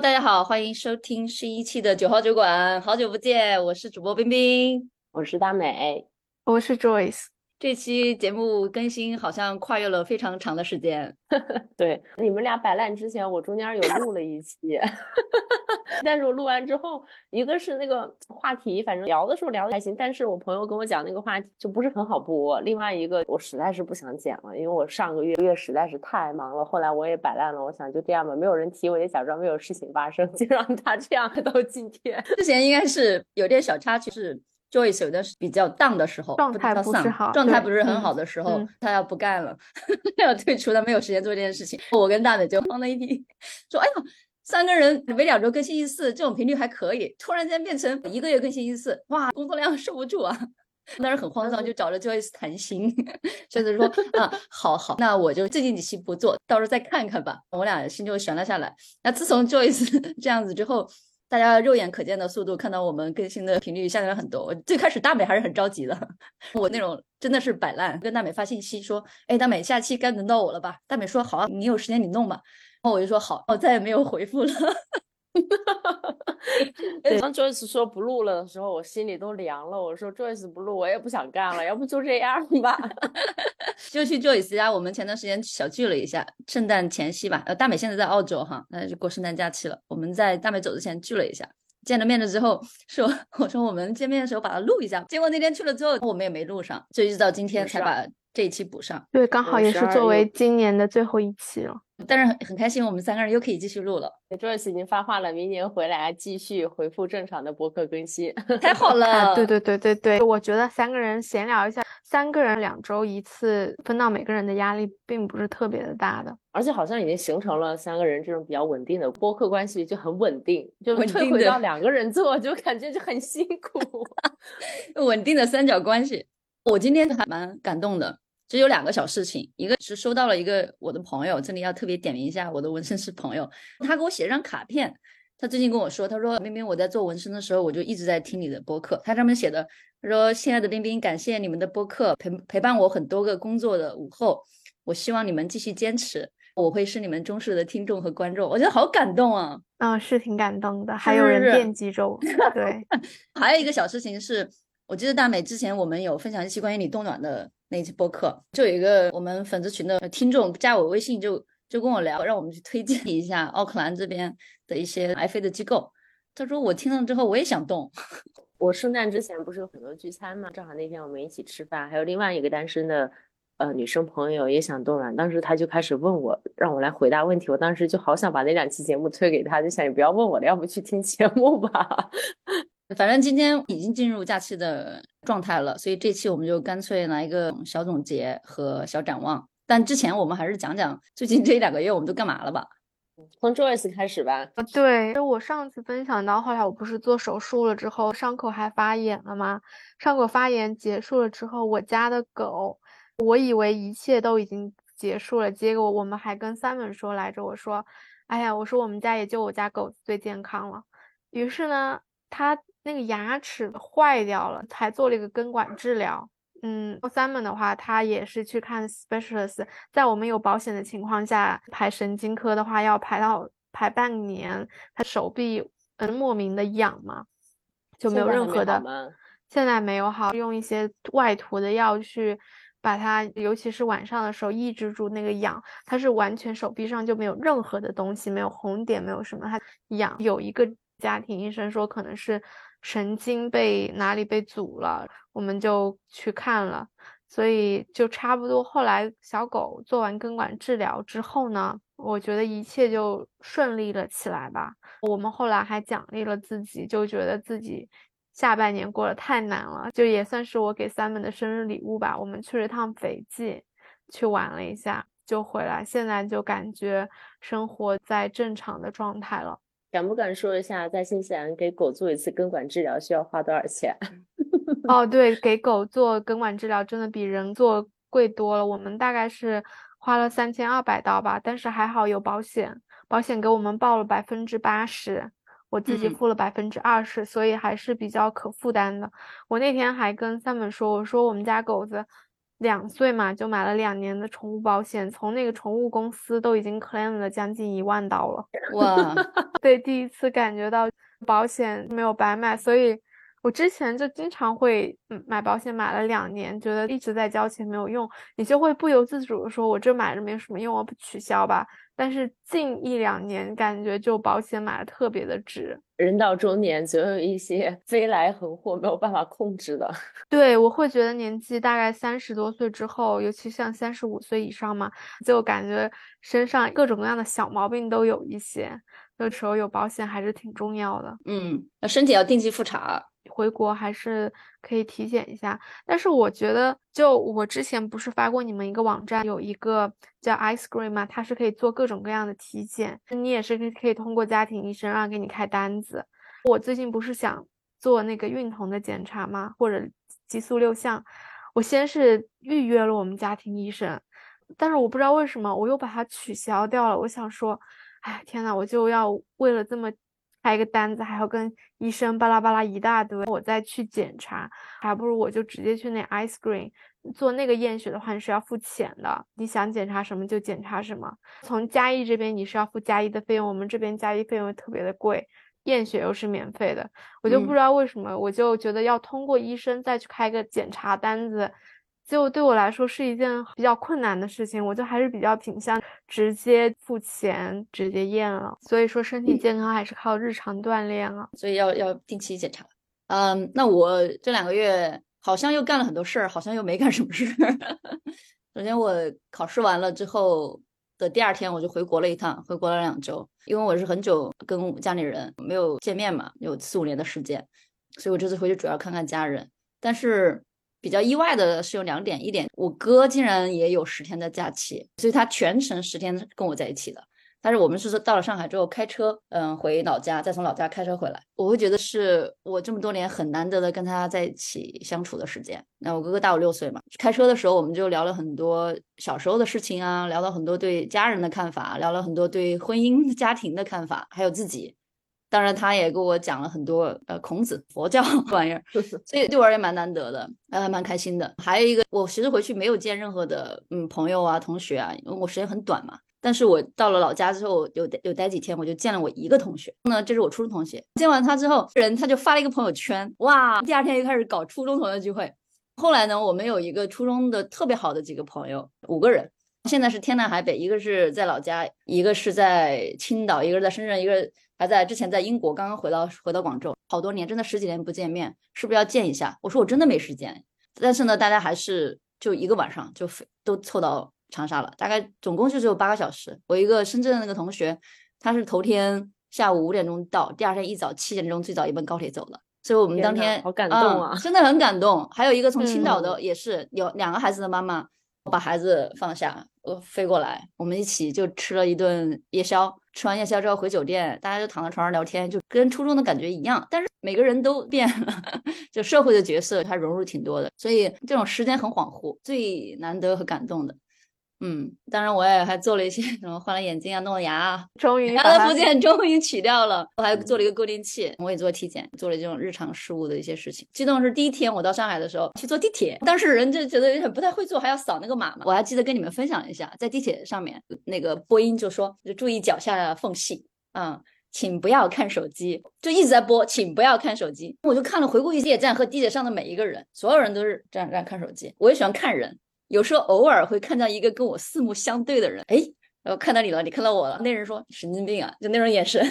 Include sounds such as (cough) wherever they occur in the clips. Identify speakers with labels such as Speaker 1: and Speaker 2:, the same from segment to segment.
Speaker 1: 大家好，欢迎收听十一期的九号酒馆，好久不见，我是主播冰冰，
Speaker 2: 我是大美，
Speaker 3: 我是 Joyce。
Speaker 1: 这期节目更新好像跨越了非常长的时间。(laughs)
Speaker 2: 对，你们俩摆烂之前，我中间有录了一期，(laughs) 但是我录完之后，一个是那个话题，反正聊的时候聊的还行，但是我朋友跟我讲那个话题就不是很好播。另外一个，我实在是不想剪了，因为我上个月月实在是太忙了，后来我也摆烂了，我想就这样吧，没有人提，我也假装没有事情发生，就让他这样到今天。
Speaker 1: 之前应该是有点小插曲是。Joyce 有的是比较荡的时候，
Speaker 3: 状态不是好，
Speaker 1: 状态不是很好的时候，他要不干了，(laughs) 要退出，他没有时间做这件事情。我跟大美就慌了一批，说：“哎呀，三个人每两周更新一次，这种频率还可以，突然间变成一个月更新一次，哇，工作量受不住啊！” (laughs) 当时很慌张，就找了 Joyce 谈心，Joyce 说：“啊，好好，那我就最近几期不做，到时候再看看吧。”我俩心就悬了下来。那自从 Joyce 这样子之后，大家肉眼可见的速度看到我们更新的频率下降了很多。我最开始大美还是很着急的，(laughs) 我那种真的是摆烂，跟大美发信息说：“哎，大美，下期该轮到我了吧？”大美说：“好啊，你有时间你弄吧。”然后我就说：“好。”我再也没有回复了。(laughs)
Speaker 2: 当 Joyce 说不录了的时候，我心里都凉了。我说 Joyce 不录，我也不想干了，要不就这样吧。(laughs)
Speaker 1: 就去 Joyce 家，我们前段时间小聚了一下，圣诞前夕吧。呃，大美现在在澳洲哈，那就过圣诞假期了。我们在大美走之前聚了一下，见了面了之后说，(laughs) 我说我们见面的时候把它录一下。结果那天去了之后，我们也没录上，就一直到今天才把这一期补上。
Speaker 3: 对，刚好也是作为今年的最后一期了。
Speaker 1: 但是很很开心，我们三个人又可以继续录了。
Speaker 2: Joyce 已经发话了，明年回来继续回复正常的播客更新，
Speaker 1: 太好了。(laughs)
Speaker 3: 对对对对对，我觉得三个人闲聊一下，三个人两周一次，分到每个人的压力并不是特别的大的，
Speaker 2: 而且好像已经形成了三个人这种比较稳定的播客关系，就很稳定。就退回到两个人做，(laughs) 就感觉就很辛苦。(laughs)
Speaker 1: 稳定的三角关系，我今天还蛮感动的。只有两个小事情，一个是收到了一个我的朋友，这里要特别点名一下我的纹身师朋友，他给我写了张卡片，他最近跟我说，他说冰冰我在做纹身的时候，我就一直在听你的播客，他上面写的，他说亲爱的冰冰，感谢你们的播客陪陪伴我很多个工作的午后，我希望你们继续坚持，我会是你们忠实的听众和观众，我觉得好感动啊，
Speaker 3: 嗯，是挺感动的，还有人惦记着我，(laughs) 对，(laughs)
Speaker 1: 还有一个小事情是，我记得大美之前我们有分享一期关于你冻卵的。那期播客就有一个我们粉丝群的听众加我微信，就就跟我聊，让我们去推荐一下奥克兰这边的一些爱飞的机构。他说我听了之后我也想动。(laughs)
Speaker 2: 我圣诞之前不是有很多聚餐嘛，正好那天我们一起吃饭，还有另外一个单身的呃女生朋友也想冻卵，当时他就开始问我，让我来回答问题。我当时就好想把那两期节目推给他，就想你不要问我了，要不去听节目吧。
Speaker 1: 反正今天已经进入假期的状态了，所以这期我们就干脆来一个小总结和小展望。但之前我们还是讲讲最近这一两个月我们都干嘛了吧。
Speaker 2: 从 Joyce 开始吧。
Speaker 3: 啊，对，就我上次分享到，后来我不是做手术了之后，伤口还发炎了吗？伤口发炎结束了之后，我家的狗，我以为一切都已经结束了，结果我们还跟 Simon 说来着，我说，哎呀，我说我们家也就我家狗最健康了。于是呢，他。那个牙齿坏掉了，还做了一个根管治疗。嗯，Simon 的话，他也是去看 specialist，在我们有保险的情况下，排神经科的话要排到排半年。他手臂嗯莫名的痒嘛，就没有任何的。现在没有好，用一些外涂的药去把它，尤其是晚上的时候抑制住那个痒。他是完全手臂上就没有任何的东西，没有红点，没有什么，他痒。有一个家庭医生说可能是。神经被哪里被阻了，我们就去看了，所以就差不多。后来小狗做完根管治疗之后呢，我觉得一切就顺利了起来吧。我们后来还奖励了自己，就觉得自己下半年过得太难了，就也算是我给 Sam 的生日礼物吧。我们去了一趟斐济，去玩了一下，就回来，现在就感觉生活在正常的状态了。
Speaker 2: 敢不敢说一下，在新西兰给狗做一次根管治疗需要花多少钱？(laughs)
Speaker 3: 哦，对，给狗做根管治疗真的比人做贵多了。我们大概是花了三千二百刀吧，但是还好有保险，保险给我们报了百分之八十，我自己付了百分之二十，所以还是比较可负担的。我那天还跟三本说，我说我们家狗子两岁嘛，就买了两年的宠物保险，从那个宠物公司都已经 claim 了将近一万刀了。
Speaker 1: 哇，(laughs)
Speaker 3: 对，第一次感觉到保险没有白买，所以我之前就经常会嗯买保险，买了两年，觉得一直在交钱没有用，你就会不由自主的说，我这买着没什么用，我不取消吧。但是近一两年感觉就保险买的特别的值。
Speaker 2: 人到中年，总有一些 (laughs) 飞来横祸没有办法控制的。(laughs)
Speaker 3: 对，我会觉得年纪大概三十多岁之后，尤其像三十五岁以上嘛，就感觉身上各种各样的小毛病都有一些。那时候有保险还是挺重要的。
Speaker 1: 嗯，那身体要定期复查。
Speaker 3: 回国还是可以体检一下。但是我觉得，就我之前不是发过你们一个网站，有一个叫 Ice Cream 嘛，它是可以做各种各样的体检，你也是可以可以通过家庭医生让给你开单子。我最近不是想做那个孕酮的检查吗？或者激素六项，我先是预约了我们家庭医生，但是我不知道为什么我又把它取消掉了。我想说。哎，天呐，我就要为了这么开一个单子，还要跟医生巴拉巴拉一大堆，我再去检查，还不如我就直接去那 ice cream 做那个验血的话，你是要付钱的。你想检查什么就检查什么。从嘉义这边你是要付嘉义的费用，我们这边嘉义费用特别的贵，验血又是免费的，我就不知道为什么，我就觉得要通过医生再去开个检查单子。就对我来说是一件比较困难的事情，我就还是比较倾向直接付钱直接验了。所以说身体健康还是靠日常锻炼啊，
Speaker 1: 所以要要定期检查。嗯，那我这两个月好像又干了很多事儿，好像又没干什么事儿。(laughs) 首先我考试完了之后的第二天我就回国了一趟，回国了两周，因为我是很久跟家里人没有见面嘛，有四五年的时间，所以我这次回去主要看看家人，但是。比较意外的是有两点，一点我哥竟然也有十天的假期，所以他全程十天跟我在一起的。但是我们是到了上海之后开车，嗯，回老家，再从老家开车回来。我会觉得是我这么多年很难得的跟他在一起相处的时间。那我哥哥大我六岁嘛，开车的时候我们就聊了很多小时候的事情啊，聊了很多对家人的看法，聊了很多对婚姻家庭的看法，还有自己。当然，他也给我讲了很多呃孔子佛教 (laughs) 玩意儿，所以对我而言蛮难得的，还蛮开心的。还有一个，我其实回去没有见任何的嗯朋友啊、同学啊，因为我时间很短嘛。但是我到了老家之后，有有待几天，我就见了我一个同学，那这是我初中同学。见完他之后，人他就发了一个朋友圈，哇，第二天就开始搞初中同学聚会。后来呢，我们有一个初中的特别好的几个朋友，五个人，现在是天南海北，一个是在老家，一个是在青岛，一个是在深圳，一个。还在之前在英国，刚刚回到回到广州，好多年，真的十几年不见面，是不是要见一下？我说我真的没时间，但是呢，大家还是就一个晚上就飞都凑到长沙了，大概总共就只有八个小时。我一个深圳的那个同学，他是头天下午五点钟到，第二天一早七点钟最早一班高铁走了，所以我们当天
Speaker 2: 好感动
Speaker 1: 啊，真的很感动。还有一个从青岛的，也是有两个孩子的妈妈，把孩子放下，我飞过来，我们一起就吃了一顿夜宵。吃完夜宵之后回酒店，大家就躺在床上聊天，就跟初中的感觉一样。但是每个人都 (laughs) 变了，就社会的角色他融入挺多的，所以这种时间很恍惚，最难得和感动的。嗯，当然我也还做了一些什么，换了眼睛啊，弄了牙啊，
Speaker 3: 终于
Speaker 1: 牙的附件终于取掉了。我还做了一个固定器，我也做体检，做了这种日常事务的一些事情。激动是第一天我到上海的时候去坐地铁，当时人就觉得有点不太会坐，还要扫那个码嘛。我还记得跟你们分享一下，在地铁上面那个播音就说，就注意脚下的缝隙，嗯，请不要看手机，就一直在播，请不要看手机。我就看了回顾地铁站和地铁上的每一个人，所有人都是这样这样看手机。我也喜欢看人。有时候偶尔会看到一个跟我四目相对的人，哎，我看到你了，你看到我了，那人说神经病啊，就那种眼神，(laughs) 就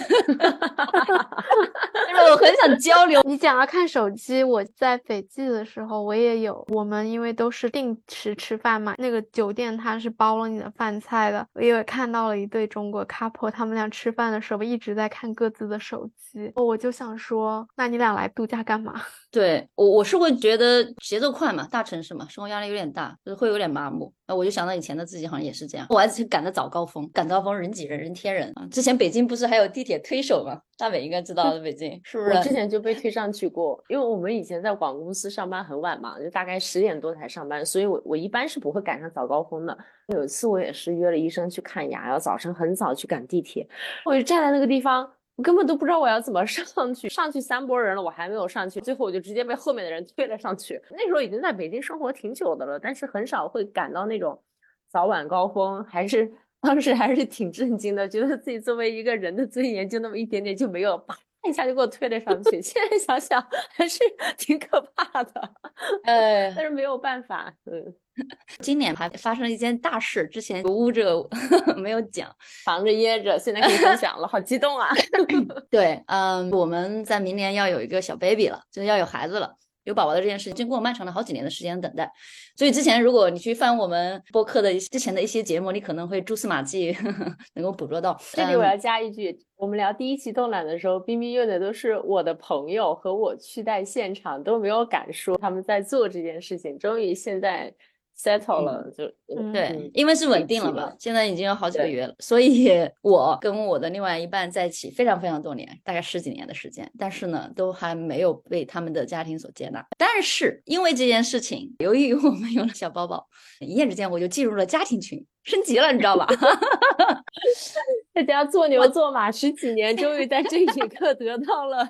Speaker 1: 是我很想交流。
Speaker 3: 你讲到看手机，我在斐济的时候我也有，我们因为都是定时吃饭嘛，那个酒店它是包了你的饭菜的，我也看到了一对中国 couple，他们俩吃饭的时候一直在看各自的手机，我就想说，那你俩来度假干嘛？
Speaker 1: 对我，我是会觉得节奏快嘛，大城市嘛，生活压力有点大，就是会有点麻木。那我就想到以前的自己好像也是这样，我还是赶着早高峰，赶高峰人挤人，人贴人啊。之前北京不是还有地铁推手吗？大美应该知道的，北京 (laughs) 是不是？
Speaker 2: 我之前就被推上去过，因为我们以前在广公司上班很晚嘛，就大概十点多才上班，所以我我一般是不会赶上早高峰的。有一次我也是约了医生去看牙，要早晨很早去赶地铁，我就站在那个地方。我根本都不知道我要怎么 (laughs) 上去。上去三波人了，我还没有上去，最后我就直接被后面的人推了上去。那时候已经在北京生活挺久的了，但是很少会赶到那种早晚高峰，还是当时还是挺震惊的，觉得自己作为一个人的尊严就那么一点点就没有啪。一下就给我推了上去，(laughs) 现在想想还是 (laughs) 挺可怕的，呃，但是没有办法。嗯，(laughs)
Speaker 1: 今年还发生了一件大事，之前捂着 (laughs) 没有讲，
Speaker 2: 藏着掖着，现在可以分享了，好激动啊！(laughs)
Speaker 1: 对，嗯，我们在明年要有一个小 baby 了，就是要有孩子了。有宝宝的这件事情，经过漫长的好几年的时间等待，所以之前如果你去翻我们播客的之前的一些节目，你可能会蛛丝马迹能够捕捉到。
Speaker 2: 这里我要加一句，我们聊第一期动览的时候，冰冰用的都是我的朋友和我去在现场都没有敢说他们在做这件事情，终于现在。Settle 了就
Speaker 1: 对，因为是稳定了嘛，现在已经有好几个月了，所以 (laughs) 我跟我的另外一半在一起非常非常多年，大概十几年的时间，但是呢，都还没有被他们的家庭所接纳。但是因为这件事情，由于 (laughs) 我们有了小宝宝，一夜之间我就进入了家庭群，升级了，你知道吧？(laughs)
Speaker 2: 在家做牛做马十几年，终于在这一刻得到了。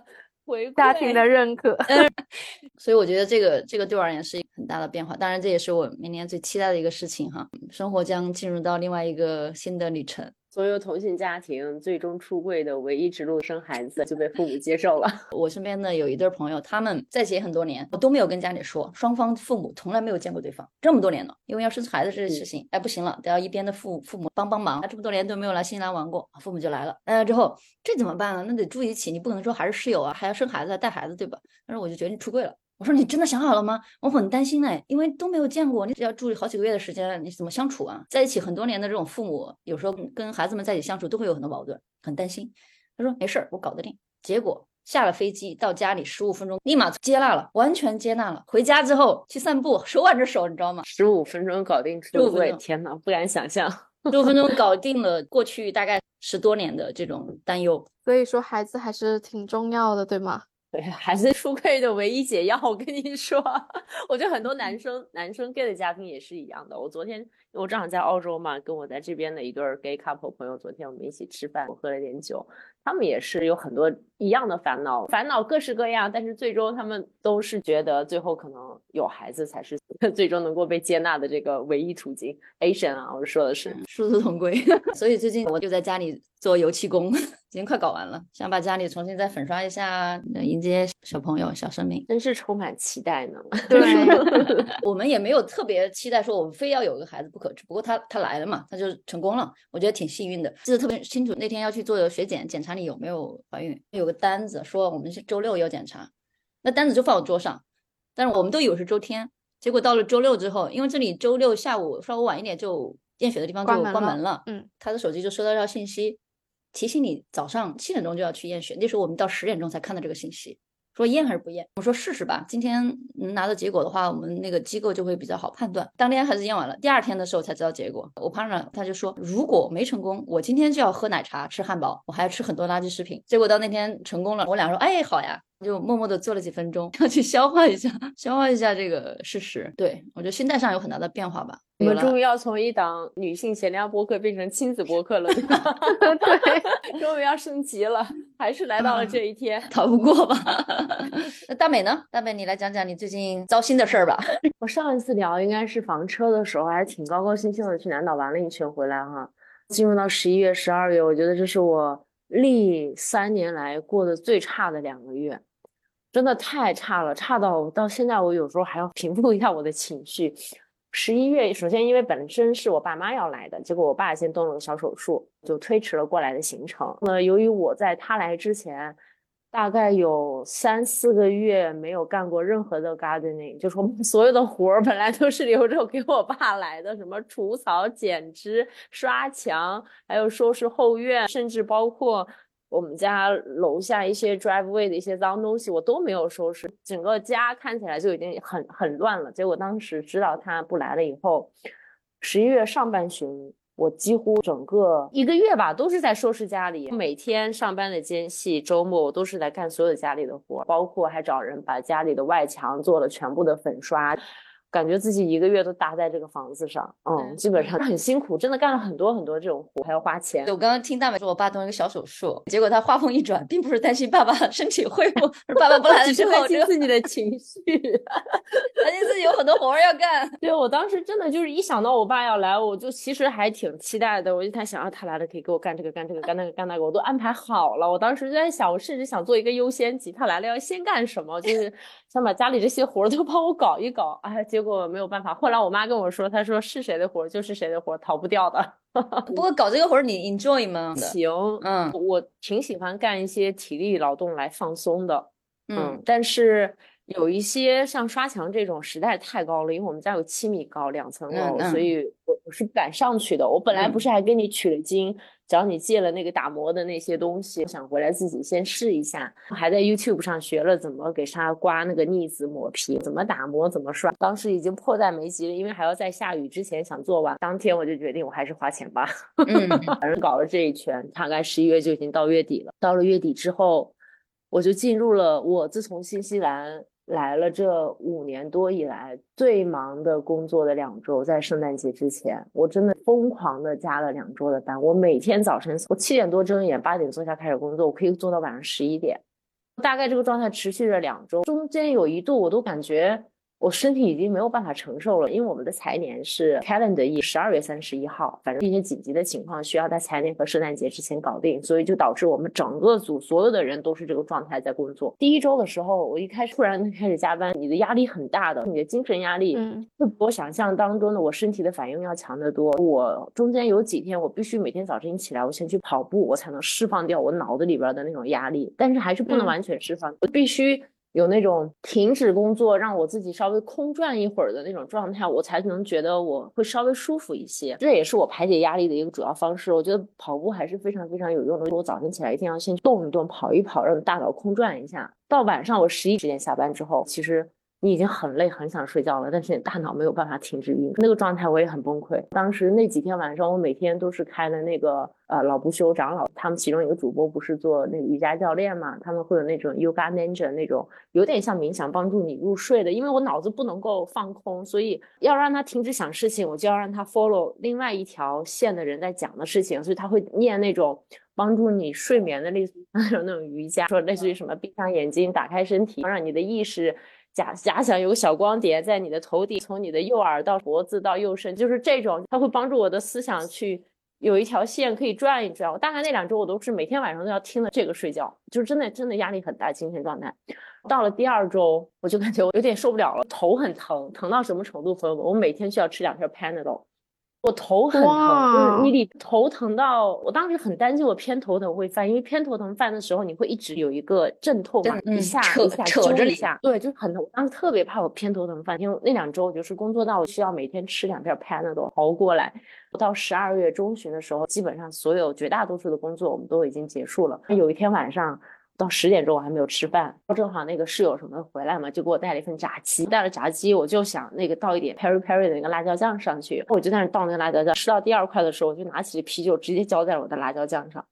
Speaker 3: 家庭的认可，(laughs) (laughs)
Speaker 1: 所以我觉得这个这个对我而言是一个很大的变化。当然，这也是我明年最期待的一个事情哈。生活将进入到另外一个新的旅程。
Speaker 2: 所有同性家庭最终出柜的唯一之路，生孩子就被父母接受了。(laughs)
Speaker 1: 我身边的有一对朋友，他们在一起很多年，我都没有跟家里说，双方父母从来没有见过对方，这么多年了。因为要生孩子这件事情，哎，不行了，得要一边的父父母帮帮忙。这么多年都没有来新西兰玩过，父母就来了。来了之后，这怎么办呢？那得住一起，你不可能说还是室友啊，还要生孩子带孩子，对吧？但是我就决定出柜了。我说你真的想好了吗？我很担心哎，因为都没有见过，你只要住好几个月的时间，你怎么相处啊？在一起很多年的这种父母，有时候跟孩子们在一起相处都会有很多矛盾，很担心。他说没事儿，我搞得定。结果下了飞机到家里十五分钟，立马接纳了，完全接纳了。回家之后去散步，手挽着手，你知道吗？
Speaker 2: 十五分钟搞定出柜，天呐，不敢想象，(laughs)
Speaker 1: 十五分钟搞定了过去大概十多年的这种担忧。
Speaker 3: 所以说孩子还是挺重要的，对吗？
Speaker 2: 对，还是出柜的唯一解药。我跟你说，(laughs) 我觉得很多男生，男生 gay 的家庭也是一样的。我昨天，我正好在澳洲嘛，跟我在这边的一对 gay couple 朋友，昨天我们一起吃饭，我喝了点酒。他们也是有很多一样的烦恼，烦恼各式各样，但是最终他们都是觉得最后可能有孩子才是 (laughs) 最终能够被接纳的这个唯一途径。Asian 啊，我说的是 (laughs)
Speaker 1: 殊途同归。(laughs) 所以最近我就在家里做油漆工，已经快搞完了，想把家里重新再粉刷一下，迎接小朋友、小生命，
Speaker 2: 真是充满期待呢。
Speaker 3: 对，
Speaker 1: 我们也没有特别期待说我们非要有个孩子不可，只不过他他来了嘛，他就成功了，我觉得挺幸运的。记得特别清楚，那天要去做血检检查。你有没有怀孕？有个单子说我们是周六要检查，那单子就放我桌上，但是我们都以为是周天，结果到了周六之后，因为这里周六下午稍微晚一点就验血的地方就关门了，嗯，他的手机就收到一条信息，提醒你早上七点钟就要去验血，那时候我们到十点钟才看到这个信息。说验还是不验？我说试试吧。今天能拿到结果的话，我们那个机构就会比较好判断。当天还是验完了，第二天的时候才知道结果。我 partner 他就说，如果没成功，我今天就要喝奶茶、吃汉堡，我还要吃很多垃圾食品。结果到那天成功了，我俩说，哎，好呀。就默默的做了几分钟，要去消化一下，消化一下这个事实。对我觉得心态上有很大的变化吧。
Speaker 2: 我们终于要从一档女性闲聊播客变成亲子播客了，对吧？
Speaker 3: 对，
Speaker 2: 终于要升级了，还是来到了这一天，
Speaker 1: 逃不过吧？(laughs) 那大美呢？大美，你来讲讲你最近糟心的事儿吧。(laughs)
Speaker 2: 我上一次聊应该是房车的时候，还是挺高高兴兴的去南岛玩了一圈回来哈。进入到十一月、十二月，我觉得这是我历三年来过得最差的两个月。真的太差了，差到到现在，我有时候还要平复一下我的情绪。十一月，首先因为本身是我爸妈要来的，结果我爸先动了个小手术，就推迟了过来的行程。那由于我在他来之前，大概有三四个月没有干过任何的 gardening，就说所有的活儿本来都是留着给我爸来的，什么除草、剪枝、刷墙，还有收拾后院，甚至包括。我们家楼下一些 driveway 的一些脏东西我都没有收拾，整个家看起来就已经很很乱了。结果当时知道他不来了以后，十一月上半旬，我几乎整个一个月吧都是在收拾家里，每天上班的间隙，周末我都是在干所有家里的活，包括还找人把家里的外墙做了全部的粉刷。感觉自己一个月都搭在这个房子上，嗯，基本上很辛苦，真的干了很多很多这种活，还要花钱。
Speaker 1: 我刚刚听大美说，我爸动了一个小手术，结果他话锋一转，并不是担心爸爸身体恢复，爸爸不 (laughs) 来了之后，担
Speaker 2: 心自己的情绪，(laughs)
Speaker 1: 担心自己有很多活要干。
Speaker 2: 对我当时真的就是一想到我爸要来，我就其实还挺期待的，我就在想啊，他来了可以给我干这个干这个干那个干那个，我都安排好了。我当时就在想，我甚至想做一个优先级，他来了要先干什么，就是想把家里这些活都帮我搞一搞。哎，结果没有办法。后来我妈跟我说，她说是谁的活就是谁的活，逃不掉的。
Speaker 1: 不过搞这个活你 enjoy 吗？(laughs)
Speaker 2: 行，嗯，我挺喜欢干一些体力劳动来放松的。嗯，但是有一些像刷墙这种实在太高了，因为我们家有七米高，两层楼，所以我我是不敢上去的。我本来不是还跟你取了经。找你借了那个打磨的那些东西，想回来自己先试一下。还在 YouTube 上学了怎么给它刮那个腻子、抹皮，怎么打磨、怎么刷。当时已经迫在眉睫了，因为还要在下雨之前想做完。当天我就决定，我还是花钱吧。嗯，反正搞了这一圈，大概十一月就已经到月底了。到了月底之后，我就进入了我自从新西兰。来了这五年多以来最忙的工作的两周，在圣诞节之前，我真的疯狂的加了两周的班。我每天早晨我七点多睁眼，八点坐下开始工作，我可以做到晚上十一点，大概这个状态持续了两周，中间有一度我都感觉。我身体已经没有办法承受了，因为我们的财年是 calendar 一十二月三十一号，反正一些紧急的情况需要在财年和圣诞节之前搞定，所以就导致我们整个组所有的人都是这个状态在工作。第一周的时候，我一开始突然开始加班，你的压力很大的，你的精神压力会比我想象当中的我身体的反应要强得多。我中间有几天，我必须每天早晨一起来，我先去跑步，我才能释放掉我脑子里边的那种压力，但是还是不能完全释放，我必须。有那种停止工作，让我自己稍微空转一会儿的那种状态，我才能觉得我会稍微舒服一些。这也是我排解压力的一个主要方式。我觉得跑步还是非常非常有用的。我早晨起来一定要先动一动，跑一跑，让大脑空转一下。到晚上我十一点下班之后，其实。你已经很累，很想睡觉了，但是你大脑没有办法停止运那个状态，我也很崩溃。当时那几天晚上，我每天都是开了那个呃老不休长老，他们其中一个主播不是做那个瑜伽教练嘛，他们会有那种 Yoga Ninja 那种有点像冥想帮助你入睡的。因为我脑子不能够放空，所以要让他停止想事情，我就要让他 follow 另外一条线的人在讲的事情，所以他会念那种帮助你睡眠的类似那种 (laughs) 那种瑜伽，说类似于什么闭上眼睛，打开身体，让你的意识。假假想有个小光点在你的头顶，从你的右耳到脖子到右肾，就是这种，它会帮助我的思想去有一条线可以转一转。我大概那两周我都是每天晚上都要听着这个睡觉，就是真的真的压力很大，精神状态。到了第二周，我就感觉我有点受不了了，头很疼，疼到什么程度？朋友们，我每天需要吃两片 Panadol。我头很疼，你你头疼到我当时很担心我偏头疼会犯，因为偏头疼犯的时候你会一直有一个阵痛嘛，一下一下
Speaker 1: 扯着
Speaker 2: 一下，对，就很疼。我当时特别怕我偏头疼犯，因为那两周我就是工作到我需要每天吃两片 Panadol 熬过来。到十二月中旬的时候，基本上所有绝大多数的工作我们都已经结束了。有一天晚上。到十点钟我还没有吃饭，正好那个室友什么回来嘛，就给我带了一份炸鸡。带了炸鸡，我就想那个倒一点 Perry Perry 的那个辣椒酱上去，我就在那倒那个辣椒酱。吃到第二块的时候，我就拿起啤酒直接浇在我的辣椒酱上。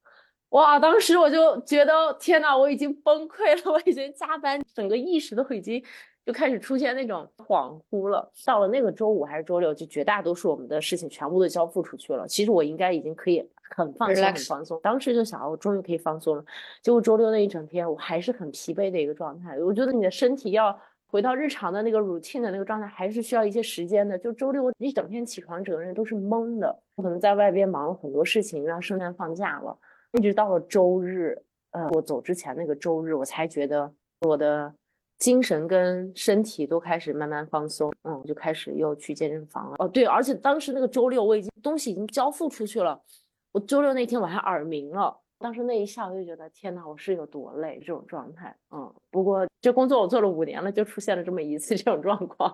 Speaker 2: 哇，当时我就觉得天呐，我已经崩溃了，(laughs) 我已经加班，整个意识都已经。就开始出现那种恍惚了。到了那个周五还是周六，就绝大多数我们的事情全部都交付出去了。其实我应该已经可以很放松、很放松。当时就想，我终于可以放松了。结果周六那一整天，我还是很疲惫的一个状态。我觉得你的身体要回到日常的那个 routine 的那个状态，还是需要一些时间的。就周六一整天起床，整个人都是懵的。我可能在外边忙了很多事情，让圣诞放假了，一直到了周日，呃，我走之前那个周日，我才觉得我的。精神跟身体都开始慢慢放松，嗯，就开始又去健身房了。哦，对，而且当时那个周六我已经东西已经交付出去了，我周六那天我还耳鸣了。当时那一下我就觉得天哪，我是有多累这种状态。嗯，不过这工作我做了五年了，就出现了这么一次 (laughs) 这种状况，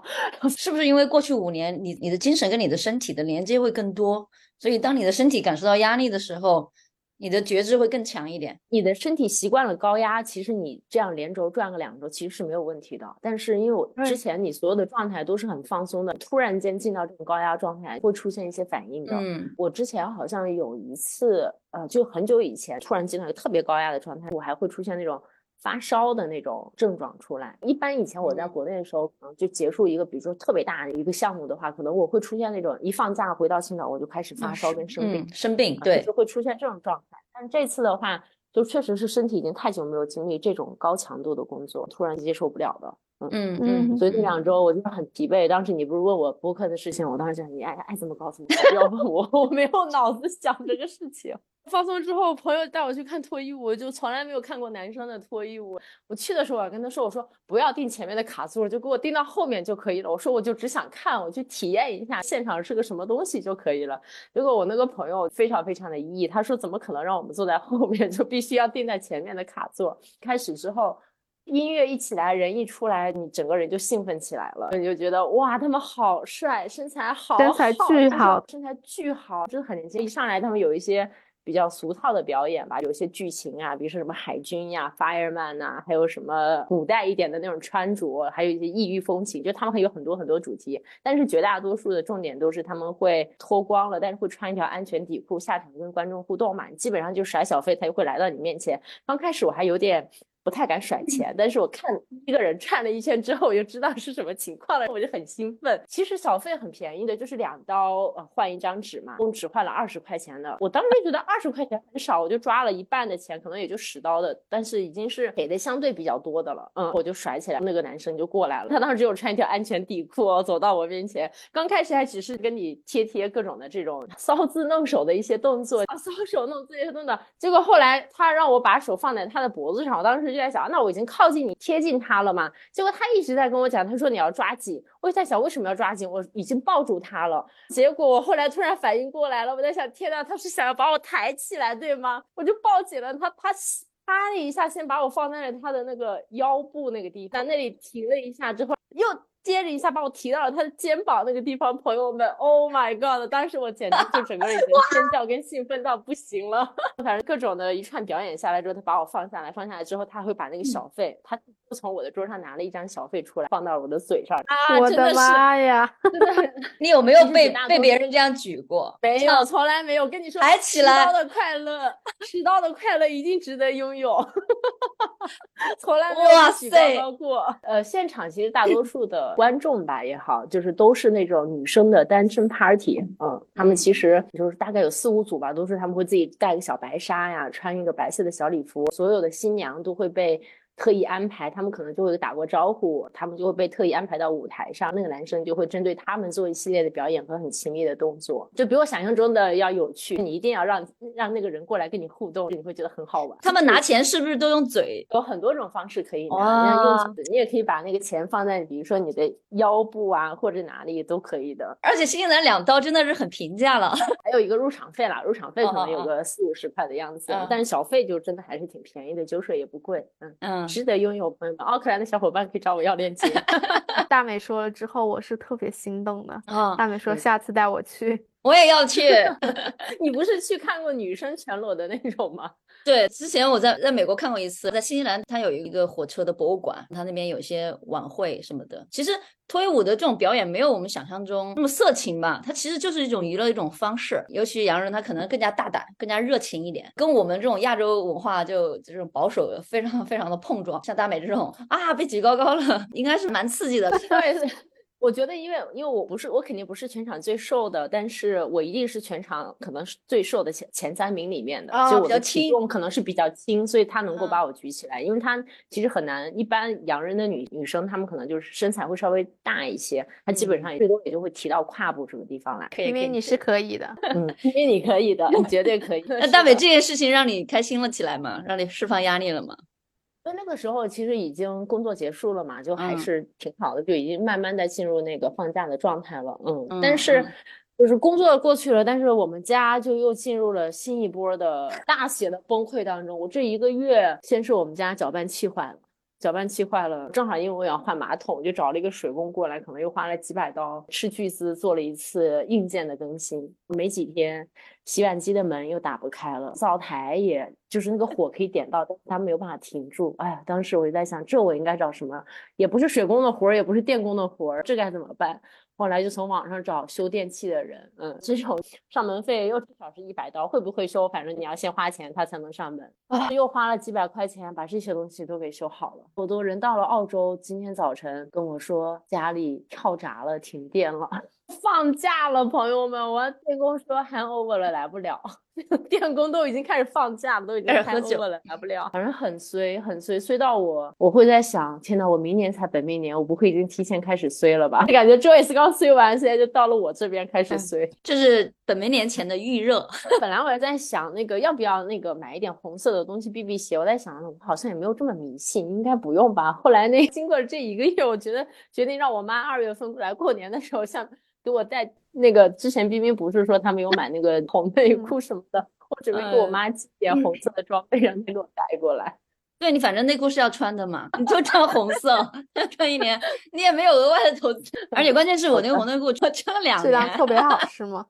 Speaker 1: 是不是因为过去五年你你的精神跟你的身体的连接会更多，所以当你的身体感受到压力的时候？你的觉知会更强一点。
Speaker 2: 你的身体习惯了高压，其实你这样连轴转个两周其实是没有问题的。但是因为我之前你所有的状态都是很放松的，突然间进到这种高压状态会出现一些反应的。嗯，我之前好像有一次，呃，就很久以前突然进到一个特别高压的状态，我还会出现那种发烧的那种症状出来。一般以前我在国内的时候，可能就结束一个，比如说特别大的一个项目的话，可能我会出现那种一放假回到青岛我就开始发烧跟生病，
Speaker 1: 生病对，
Speaker 2: 就会出现这种状态。但这次的话，就确实是身体已经太久没有经历这种高强度的工作，突然接受不了的。
Speaker 1: 嗯嗯，
Speaker 2: 所以那两周我就很疲惫。当时你不是问我播客的事情，我当时想你爱爱怎么搞怎么搞，不要问我，(laughs) 我没有脑子想这个事情。放松之后，朋友带我去看脱衣舞，就从来没有看过男生的脱衣舞。我去的时候，我跟他说：“我说不要订前面的卡座，就给我订到后面就可以了。”我说我就只想看，我去体验一下现场是个什么东西就可以了。结果我那个朋友非常非常的意，他说：“怎么可能让我们坐在后面，就必须要订在前面的卡座？”开始之后。音乐一起来，人一出来，你整个人就兴奋起来了，你就觉得哇，他们好帅，身材好，
Speaker 3: 身材巨好，
Speaker 2: 身材巨好，真的很年轻。一上来，他们有一些比较俗套的表演吧，有些剧情啊，比如说什么海军呀，fireman 呐，还有什么古代一点的那种穿着，还有一些异域风情，就他们会有很多很多主题。但是绝大多数的重点都是他们会脱光了，但是会穿一条安全底裤下场跟观众互动嘛，基本上就甩小费，他就会来到你面前。刚开始我还有点。不太敢甩钱，但是我看一个人转了一圈之后，我就知道是什么情况了，我就很兴奋。其实小费很便宜的，就是两刀呃换一张纸嘛，共只换了二十块钱的。我当时觉得二十块钱很少，我就抓了一半的钱，可能也就十刀的，但是已经是给的相对比较多的了。嗯，我就甩起来，那个男生就过来了，他当时只有穿一条安全底裤，走到我面前，刚开始还只是跟你贴贴各种的这种搔字弄手的一些动作，搔手弄这些动作，结果后来他让我把手放在他的脖子上，我当时。就在想，那我已经靠近你、贴近他了嘛？结果他一直在跟我讲，他说你要抓紧。我就在想，为什么要抓紧？我已经抱住他了。结果我后来突然反应过来了，我在想，天呐，他是想要把我抬起来，对吗？我就抱紧了他，他啪的一下，先把我放在了他的那个腰部那个地方，那里停了一下之后，又。接着一下把我提到了他的肩膀那个地方，朋友们，Oh my God！当时我简直就整个人已经尖叫跟兴奋到不行了。反正各种的一串表演下来之后，他把我放下来，放下来之后，他会把那个小费，他从我的桌上拿了一张小费出来，放到我的嘴上。
Speaker 3: 啊，我的妈呀！(laughs)
Speaker 2: 真的，(laughs)
Speaker 1: 你有没有被被别人这样举过？
Speaker 2: 没有，从来没有。跟你说，
Speaker 1: 抬起来。
Speaker 2: 迟到的快乐，迟到的快乐一定值得拥有。(laughs) 从来没有举高过。呃，现场其实大多数的。观众吧也好，就是都是那种女生的单身 party，嗯，他们其实就是大概有四五组吧，都是他们会自己带个小白纱呀，穿一个白色的小礼服，所有的新娘都会被。特意安排，他们可能就会打过招呼，他们就会被特意安排到舞台上，那个男生就会针对他们做一系列的表演和很亲密的动作，就比我想象中的要有趣。你一定要让让那个人过来跟你互动，你会觉得很好玩。
Speaker 1: 他们拿钱是不是都用嘴？
Speaker 2: 有很多种方式可以拿，用你也可以把那个钱放在比如说你的腰部啊或者哪里都可以的。
Speaker 1: 而且新西兰两刀真的是很平价了，(laughs)
Speaker 2: 还有一个入场费啦，入场费可能有个四五十块的样子，但是小费就真的还是挺便宜的，酒水也不贵，嗯嗯。值得拥有，朋友们，奥克兰的小伙伴可以找我要链接。(laughs)
Speaker 3: 大美说了之后，我是特别心动的。大美说下次带我去。
Speaker 1: 我也要去，(laughs)
Speaker 2: 你不是去看过女生全裸的那种吗？
Speaker 1: 对，之前我在在美国看过一次，在新西兰，它有一个火车的博物馆，它那边有些晚会什么的。其实脱衣舞的这种表演没有我们想象中那么色情吧，它其实就是一种娱乐一种方式。尤其洋人，他可能更加大胆，更加热情一点，跟我们这种亚洲文化就这种保守非常非常的碰撞。像大美这种啊，被举高高了，应该是蛮刺激的。(laughs)
Speaker 2: 对。我觉得，因为因为我不是我肯定不是全场最瘦的，但是我一定是全场可能是最瘦的前前三名里面的，就我的体重可能是比较轻，所以他能够把我举起来，因为他其实很难，一般洋人的女女生，她们可能就是身材会稍微大一些，她基本上最多也就会提到胯部这个地方来。
Speaker 3: 因为你是可以的，(laughs)
Speaker 2: 嗯，因为你可以的，你绝对可以。(laughs)
Speaker 1: 那大美这件事情让你开心了起来吗？让你释放压力了吗？
Speaker 2: 那那个时候其实已经工作结束了嘛，就还是挺好的，就已经慢慢的进入那个放假的状态了。嗯，但是就是工作过去了，但是我们家就又进入了新一波的大写的崩溃当中。我这一个月，先是我们家搅拌器坏了。搅拌器坏了，正好因为我要换马桶，就找了一个水工过来，可能又花了几百刀，斥巨资做了一次硬件的更新。没几天，洗碗机的门又打不开了，灶台也就是那个火可以点到，但是它没有办法停住。哎呀，当时我就在想，这我应该找什么？也不是水工的活儿，也不是电工的活儿，这该怎么办？后来就从网上找修电器的人，嗯，这种上门费又至少是一百刀，会不会修，反正你要先花钱，他才能上门。啊，又花了几百块钱把这些东西都给修好了。我都人到了澳洲，今天早晨跟我说家里跳闸了，停电了，放假了，朋友们，我电工说 hand over 了，来不了。(laughs) 电工都已经开始放假了，都已经
Speaker 1: over
Speaker 2: 了，来不了。反正很衰，很衰，衰到我，我会在想，天呐，我明年才本命年，我不会已经提前开始衰了吧？(laughs) 感觉 Joyce 刚衰完，现在就到了我这边开始衰，
Speaker 1: 这是本命年前的预热。(laughs)
Speaker 2: 本来我还在想，那个要不要那个买一点红色的东西避避邪？我在想，我好像也没有这么迷信，应该不用吧。后来那经过这一个月，我觉得决定让我妈二月份过来过年的时候，像给我带。那个之前冰冰不是说他没有买那个红内裤什么的，我准备给我妈寄点红色的装备，让她给我带过来。(laughs)
Speaker 1: 对你反正内裤是要穿的嘛，你就穿红色，(laughs) 穿一年，你也没有额外的投资。而且关键是我那个红内裤穿穿了两年，质
Speaker 3: 量特别好，(laughs) 是吗？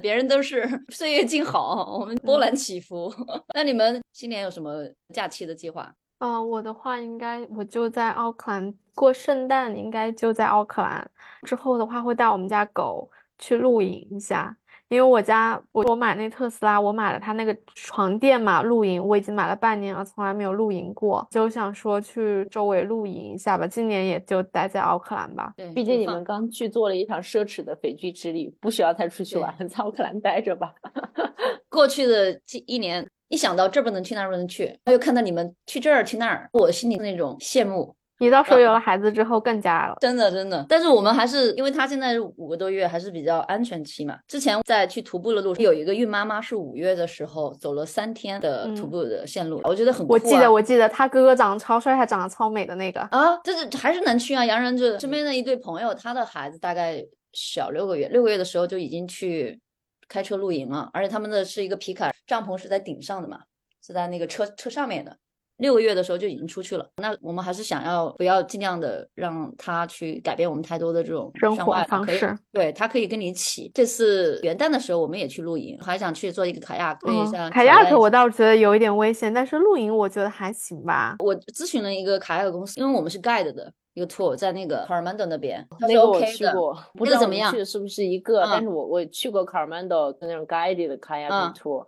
Speaker 1: 别人都是岁月静好，我们波澜起伏。那你们新年有什么假期的计划？
Speaker 3: 嗯，我的话应该我就在奥克兰过圣诞，应该就在奥克兰。之后的话会带我们家狗去露营一下，因为我家我我买那特斯拉，我买了它那个床垫嘛，露营我已经买了半年了，从来没有露营过，就想说去周围露营一下吧。今年也就待在奥克兰吧，
Speaker 1: 对，
Speaker 2: 毕竟你们刚去做了一场奢侈的斐济之旅，不需要再出去玩，在奥克兰待着吧。(laughs)
Speaker 1: 过去的这一年。一想到这不能去那儿不能去，他又看到你们去这儿去那儿，我心里那种羡慕。
Speaker 3: 你到时候有了孩子之后更加了，
Speaker 1: 真的真的。但是我们还是因为他现在是五个多月，还是比较安全期嘛。之前在去徒步的路上，有一个孕妈妈是五月的时候走了三天的徒步的线路，我觉得很。
Speaker 3: 我记得我记得他哥哥长得超帅，还长得超美的那个
Speaker 1: 啊，就是还是能去啊。杨仁就身边的一对朋友，他的孩子大概小六个月，六个月的时候就已经去。开车露营了，而且他们的是一个皮卡帐篷是在顶上的嘛，是在那个车车上面的。六个月的时候就已经出去了。那我们还是想要不要尽量的让他去改变我们太多的这种
Speaker 3: 生活方式。
Speaker 1: 对他可以跟你一起。这次元旦的时候我们也去露营，还想去做一个卡亚克。
Speaker 3: 卡亚克我倒是觉得有一点危险，但是露营我觉得还行吧。
Speaker 1: 我咨询了一个卡亚克公司，因为我们是 guide 的。一个 tour 在那个卡尔曼德那边，
Speaker 2: 那个我去过，
Speaker 1: 不知道怎么样，
Speaker 2: 去的是不是一个？但是我我去过卡尔曼多那种 guided 的 kayak tour，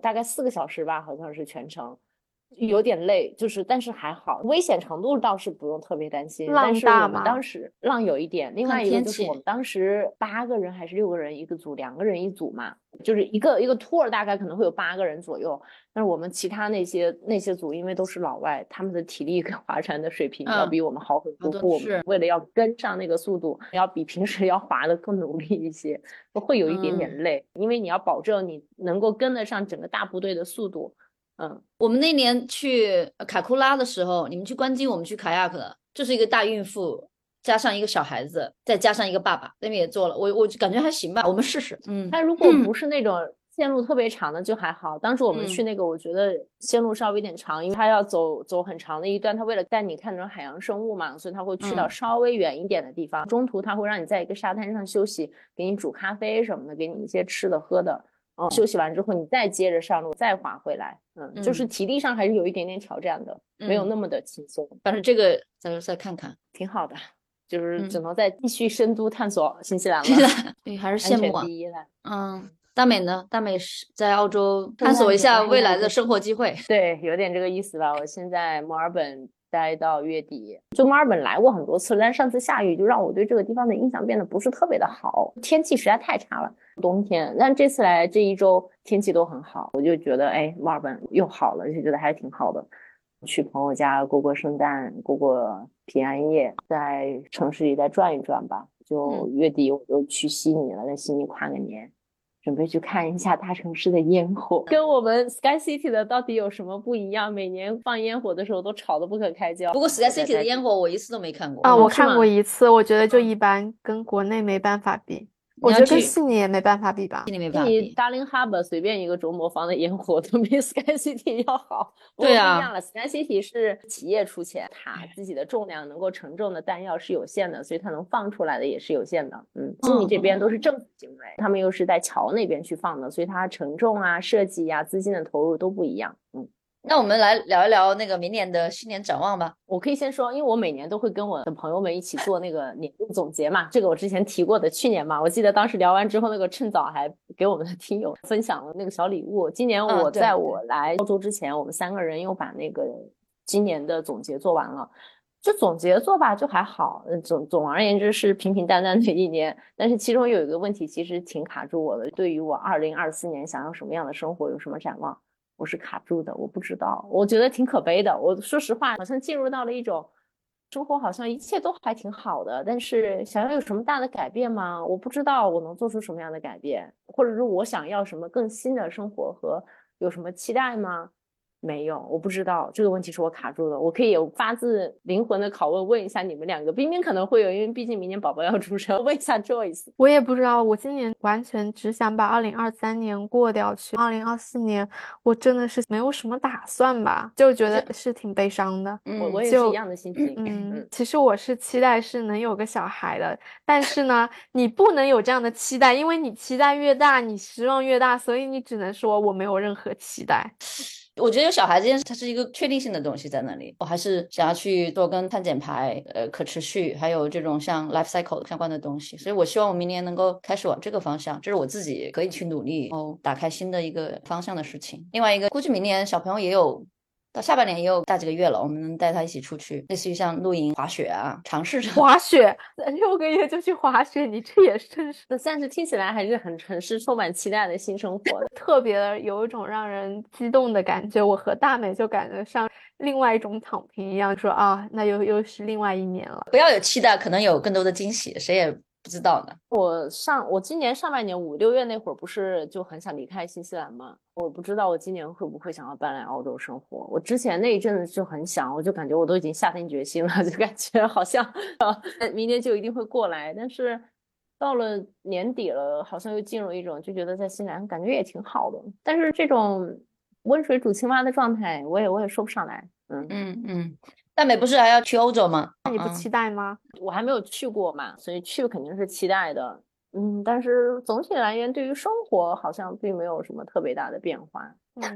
Speaker 2: 大概四个小时吧，好像是全程。有点累，就是但是还好，危险程度倒是不用特别担心。
Speaker 3: 浪大
Speaker 2: 吗？当时浪有一点，另外一个就是我们当时八个人还是六个人一个组，两个人一组嘛，就是一个一个 tour 大概可能会有八个人左右。但是我们其他那些那些组，因为都是老外，他们的体力跟划船的水平要比我们好很多。我们为了要跟上那个速度，要比平时要划的更努力一些，会有一点点累，因为你要保证你能够跟得上整个大部队的速度。嗯，
Speaker 1: 我们那年去卡库拉的时候，你们去关机，我们去卡亚克，就是一个大孕妇加上一个小孩子，再加上一个爸爸，那边也做了，我我感觉还行吧，我们试试。嗯，
Speaker 2: 但如果不是那种线路特别长的就还好。当时我们去那个，我觉得线路稍微有点长，因为他要走走很长的一段，他为了带你看那种海洋生物嘛，所以他会去到稍微远一点的地方，中途他会让你在一个沙滩上休息，给你煮咖啡什么的，给你一些吃的喝的。嗯，休息完之后，你再接着上路，再滑回来，嗯，就是体力上还是有一点点挑战的，没有那么的轻松。
Speaker 1: 但是这个再再看看，
Speaker 2: 挺好的，就是只能再继续深度探索新西兰了。(laughs)
Speaker 1: 对，还是羡慕
Speaker 2: 第一了。
Speaker 1: 嗯，大美呢？大美是在澳洲探索一下未来的生活机会。
Speaker 2: 对，有点这个意思吧。我现在墨尔本待到月底，就墨尔本来过很多次，但上次下雨就让我对这个地方的印象变得不是特别的好，天气实在太差了。冬天，但这次来这一周天气都很好，我就觉得哎，墨尔本又好了，就觉得还挺好的。去朋友家过过圣诞，过过平安夜，在城市里再转一转吧。就月底我就去悉尼了，在悉尼跨个年，准备去看一下大城市的烟火，跟我们 Sky City 的到底有什么不一样？每年放烟火的时候都吵得不可开交。
Speaker 1: 不过 Sky City 的烟火我一次都没看过
Speaker 3: 啊，我看过一次，我觉得就一般，跟国内没办法比。我觉得跟悉尼也没办法比吧。
Speaker 1: 悉尼没办法比。
Speaker 2: Darling Harbour 随便一个周末放的烟火都比 (laughs) Sky City 要好。
Speaker 1: 对
Speaker 2: 啊。不一样了，Sky City 是企业出钱，它自己的重量能够承重的弹药是有限的，所以它能放出来的也是有限的。嗯。悉尼这边都是政府行为，他们又是在桥那边去放的，所以它承重啊、设计呀、资金的投入都不一样。嗯。
Speaker 1: 那我们来聊一聊那个明年的新年展望吧。
Speaker 2: 我可以先说，因为我每年都会跟我的朋友们一起做那个年度总结嘛，这个我之前提过的。去年嘛，我记得当时聊完之后，那个趁早还给我们的听友分享了那个小礼物。今年我在我来澳洲之前，我们三个人又把那个今年的总结做完了。就总结做吧，就还好。嗯，总总而言之是平平淡淡的一年。但是其中有一个问题，其实挺卡住我的。对于我二零二四年想要什么样的生活，有什么展望，我是卡住的。我不知道，我觉得挺可悲的。我说实话，好像进入到了一种生活，好像一切都还挺好的。但是想要有什么大的改变吗？我不知道我能做出什么样的改变，或者说我想要什么更新的生活和有什么期待吗？没有，我不知道这个问题是我卡住的。我可以有发自灵魂的拷问，问一下你们两个。冰冰可能会有，因为毕竟明年宝宝要出生。问一下 Joyce，
Speaker 3: 我也不知道。我今年完全只想把二零二三年过掉去，二零二四年我真的是没有什么打算吧，就觉得是挺悲伤的。
Speaker 2: 我我也是一样的心情。
Speaker 3: 嗯，其实我是期待是能有个小孩的，但是呢，你不能有这样的期待，因为你期待越大，你失望越大，所以你只能说我没有任何期待。
Speaker 1: 我觉得有小孩这件事，它是一个确定性的东西在那里。我还是想要去做跟碳减排、呃可持续，还有这种像 life cycle 相关的东西。所以我希望我明年能够开始往这个方向，这是我自己可以去努力，然后打开新的一个方向的事情。另外一个，估计明年小朋友也有。到下半年也有大几个月了，我们能带他一起出去，类似于像露营、滑雪啊，尝试着
Speaker 3: 滑雪。六个月就去滑雪，你这也真是。
Speaker 2: 但是听起来还是很城市充满期待的新生活，(laughs)
Speaker 3: 特别的有一种让人激动的感觉。我和大美就感觉像另外一种躺平一样，说啊，那又又是另外一年了。
Speaker 1: 不要有期待，可能有更多的惊喜，谁也。不知道呢。
Speaker 2: 我上我今年上半年五六月那会儿不是就很想离开新西兰吗？我不知道我今年会不会想要搬来澳洲生活。我之前那一阵子就很想，我就感觉我都已经下定决心了，(laughs) 就感觉好像啊，明年就一定会过来。但是到了年底了，好像又进入一种就觉得在新西兰感觉也挺好的。但是这种温水煮青蛙的状态，我也我也说不上来。
Speaker 1: 嗯嗯嗯。大美不是还要去欧洲吗？
Speaker 3: 那你不期待吗？
Speaker 2: 我还没有去过嘛，所以去肯定是期待的。嗯，但是总体来言，对于生活好像并没有什么特别大的变化。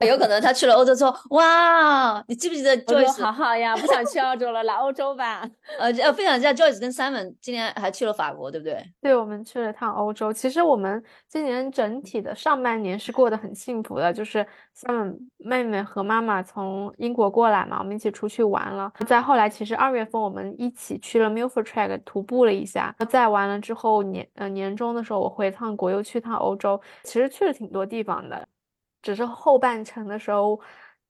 Speaker 1: 有可能他去了欧洲之后，哇！你记不记得 Joyce？
Speaker 2: 好好呀，不想去澳洲了，来欧洲吧。(laughs)
Speaker 1: 呃，呃，分享一下 Joyce 跟 Simon 今年还去了法国，对不对？
Speaker 3: 对，我们去了趟欧洲。其实我们今年整体的上半年是过得很幸福的，就是 Simon 妹妹和妈妈从英国过来嘛，我们一起出去玩了。再后来，其实二月份我们一起去了 Milford Track 徒步了一下。再完了之后，年呃年终的时候，我回趟国又去趟欧洲。其实去了挺多地方的。只是后半程的时候，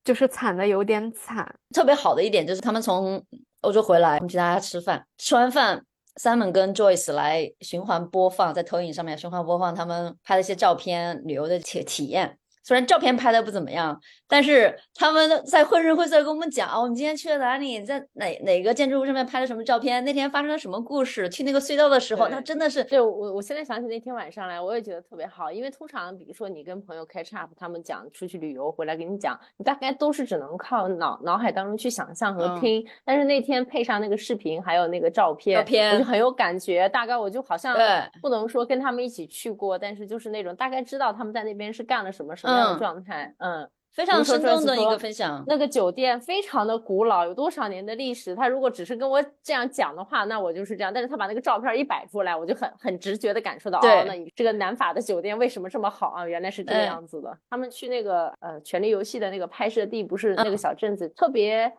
Speaker 3: 就是惨的有点惨。
Speaker 1: 特别好的一点就是他们从欧洲回来，我们请大家吃饭。吃完饭，Simon 跟 Joyce 来循环播放，在投影上面循环播放他们拍的一些照片、旅游的体体验。虽然照片拍的不怎么样，但是他们在绘声绘色跟我们讲，我们今天去了哪里，在哪哪个建筑物上面拍了什么照片，那天发生了什么故事。去那个隧道的时候，那真的是，
Speaker 2: 对我我现在想起那天晚上来，我也觉得特别好。因为通常比如说你跟朋友 catch up，他们讲出去旅游回来给你讲，你大概都是只能靠脑脑海当中去想象和听。但是那天配上那个视频，还有那个照片，
Speaker 1: 照片
Speaker 2: 我就很有感觉。大概我就好像不能说跟他们一起去过，但是就是那种大概知道他们在那边是干了什么什么。状态，嗯，
Speaker 1: 非常生动的一个分享。
Speaker 2: 那个酒店非常的古老，有多少年的历史？他如果只是跟我这样讲的话，那我就是这样。但是他把那个照片一摆出来，我就很很直觉的感受到，哦，那你这个南法的酒店为什么这么好啊？原来是这个样子的。他们去那个呃《权力游戏》的那个拍摄地，不是那个小镇子，特别。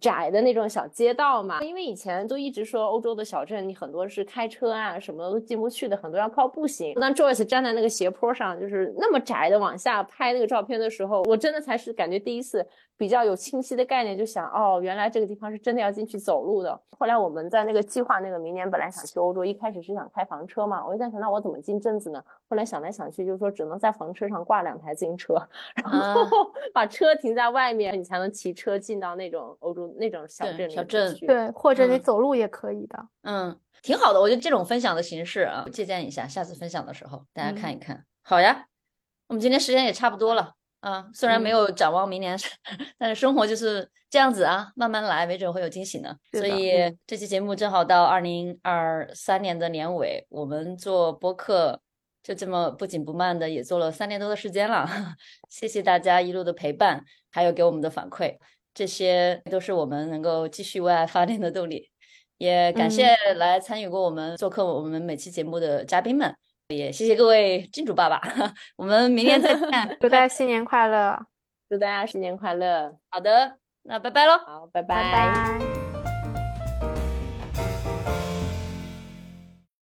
Speaker 2: 窄的那种小街道嘛，因为以前都一直说欧洲的小镇，你很多是开车啊，什么都进不去的，很多要靠步行。当 Joyce 站在那个斜坡上，就是那么窄的往下拍那个照片的时候，我真的才是感觉第一次。比较有清晰的概念，就想哦，原来这个地方是真的要进去走路的。后来我们在那个计划，那个明年本来想去欧洲，一开始是想开房车嘛，我就在想，那我怎么进镇子呢？后来想来想去，就是说只能在房车上挂两台自行车，(laughs) 然后把车停在外面，你才能骑车进到那种欧洲那种小镇
Speaker 1: 小镇。
Speaker 3: 对，或者你走路也可以的。
Speaker 1: 嗯，挺好的，我觉得这种分享的形式啊，借鉴一下，下次分享的时候大家看一看。好呀，我们今天时间也差不多了。啊，虽然没有展望明年，(laughs) 但是生活就是这样子啊，慢慢来，没准会有惊喜呢。所以这期节目正好到二零二三年的年尾，我们做播客就这么不紧不慢的也做了三年多的时间了。(laughs) 谢谢大家一路的陪伴，还有给我们的反馈，这些都是我们能够继续为爱发电的动力。也感谢来参与过我们做客我们每期节目的嘉宾们，也谢谢各位金主爸爸。(laughs) 我们明天再见，(laughs)
Speaker 3: 祝大家新年快乐！
Speaker 2: 祝大家新年快乐！
Speaker 1: 好的，那拜拜喽。
Speaker 2: 好，拜
Speaker 3: 拜拜。